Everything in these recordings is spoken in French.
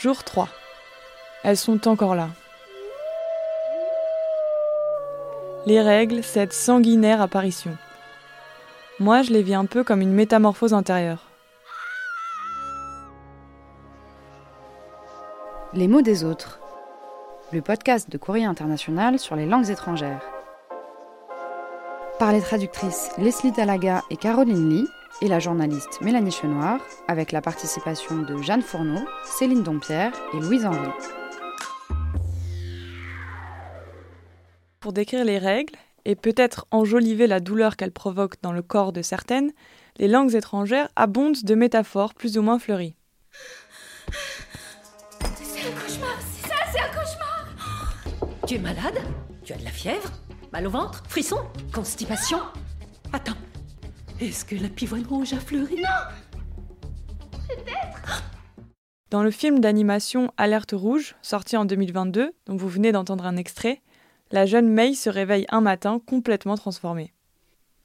Jour 3. Elles sont encore là. Les règles, cette sanguinaire apparition. Moi, je les vis un peu comme une métamorphose intérieure. Les mots des autres. Le podcast de Courrier International sur les langues étrangères. Par les traductrices Leslie Talaga et Caroline Lee et la journaliste Mélanie Chenoir, avec la participation de Jeanne Fourneau, Céline Dompierre et Louise Henry. Pour décrire les règles, et peut-être enjoliver la douleur qu'elles provoquent dans le corps de certaines, les langues étrangères abondent de métaphores plus ou moins fleuries. C'est un cauchemar, c'est ça, c'est un cauchemar. Tu es malade? Tu as de la fièvre? Mal au ventre? Frisson? Constipation? Attends, est-ce que la pivoine rouge a fleuri? Non Peut-être Dans le film d'animation Alerte rouge, sorti en 2022, dont vous venez d'entendre un extrait, la jeune May se réveille un matin complètement transformée.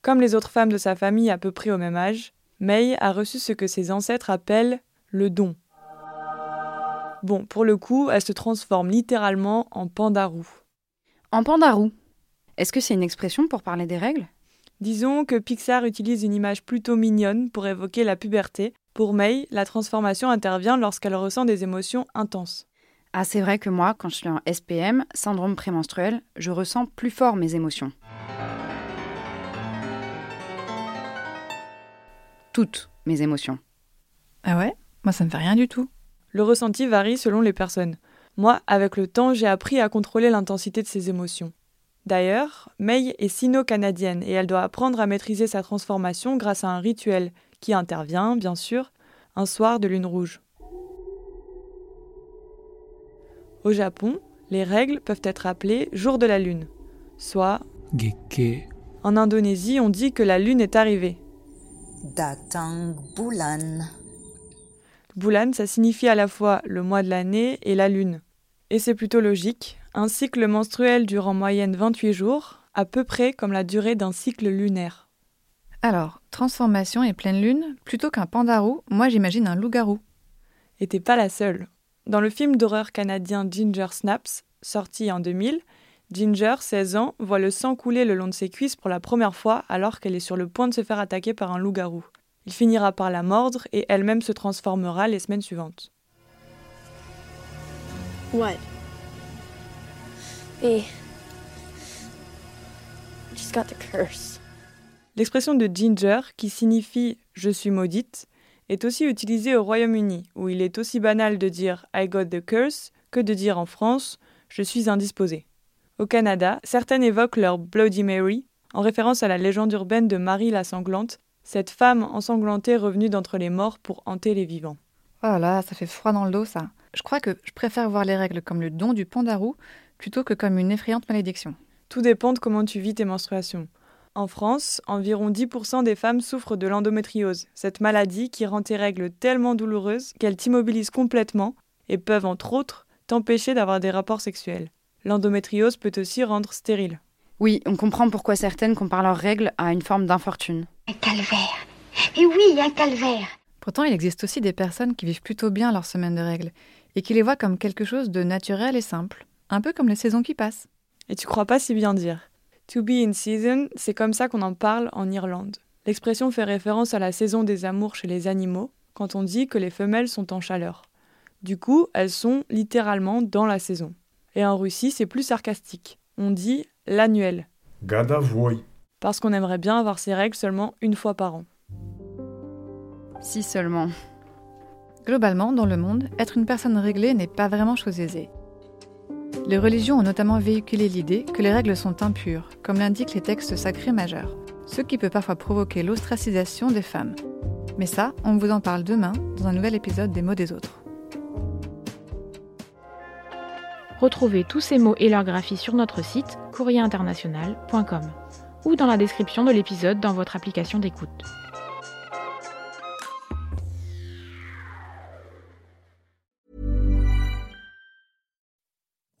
Comme les autres femmes de sa famille à peu près au même âge, May a reçu ce que ses ancêtres appellent le don. Bon, pour le coup, elle se transforme littéralement en pandarou. En pandarou. Est-ce que c'est une expression pour parler des règles? Disons que Pixar utilise une image plutôt mignonne pour évoquer la puberté. Pour May, la transformation intervient lorsqu'elle ressent des émotions intenses. Ah, c'est vrai que moi, quand je suis en SPM, syndrome prémenstruel, je ressens plus fort mes émotions. Toutes mes émotions. Ah ouais? Moi, ça me fait rien du tout. Le ressenti varie selon les personnes. Moi, avec le temps, j'ai appris à contrôler l'intensité de ses émotions. D'ailleurs, May est sino-canadienne et elle doit apprendre à maîtriser sa transformation grâce à un rituel qui intervient, bien sûr, un soir de lune rouge. Au Japon, les règles peuvent être appelées jour de la lune, soit Geke. en Indonésie, on dit que la lune est arrivée. Datang bulan. Bulan, ça signifie à la fois le mois de l'année et la lune. Et c'est plutôt logique, un cycle menstruel dure en moyenne 28 jours, à peu près comme la durée d'un cycle lunaire. Alors, transformation et pleine lune, plutôt qu'un pandarou, moi j'imagine un loup-garou. Et t'es pas la seule. Dans le film d'horreur canadien Ginger Snaps, sorti en 2000, Ginger, 16 ans, voit le sang couler le long de ses cuisses pour la première fois alors qu'elle est sur le point de se faire attaquer par un loup-garou. Il finira par la mordre et elle-même se transformera les semaines suivantes. What? B. She's got the curse. L'expression de Ginger, qui signifie je suis maudite, est aussi utilisée au Royaume-Uni, où il est aussi banal de dire I got the curse que de dire en France je suis indisposée. Au Canada, certaines évoquent leur Bloody Mary, en référence à la légende urbaine de Marie la sanglante, cette femme ensanglantée revenue d'entre les morts pour hanter les vivants. Oh là là, ça fait froid dans le dos ça. Je crois que je préfère voir les règles comme le don du pandarou plutôt que comme une effrayante malédiction. Tout dépend de comment tu vis tes menstruations. En France, environ 10% des femmes souffrent de l'endométriose, cette maladie qui rend tes règles tellement douloureuses qu'elles t'immobilisent complètement et peuvent, entre autres, t'empêcher d'avoir des rapports sexuels. L'endométriose peut aussi rendre stérile. Oui, on comprend pourquoi certaines comparent leurs règles à une forme d'infortune. Un calvaire. Et oui, un calvaire. Pourtant, il existe aussi des personnes qui vivent plutôt bien leur semaine de règles et qui les voient comme quelque chose de naturel et simple, un peu comme les saisons qui passent. Et tu crois pas si bien dire. To be in season, c'est comme ça qu'on en parle en Irlande. L'expression fait référence à la saison des amours chez les animaux, quand on dit que les femelles sont en chaleur. Du coup, elles sont littéralement dans la saison. Et en Russie, c'est plus sarcastique. On dit l'annuel, Gadavoy. parce qu'on aimerait bien avoir ses règles seulement une fois par an. Si seulement. Globalement, dans le monde, être une personne réglée n'est pas vraiment chose aisée. Les religions ont notamment véhiculé l'idée que les règles sont impures, comme l'indiquent les textes sacrés majeurs, ce qui peut parfois provoquer l'ostracisation des femmes. Mais ça, on vous en parle demain dans un nouvel épisode des mots des autres. Retrouvez tous ces mots et leur graphie sur notre site courrierinternational.com ou dans la description de l'épisode dans votre application d'écoute.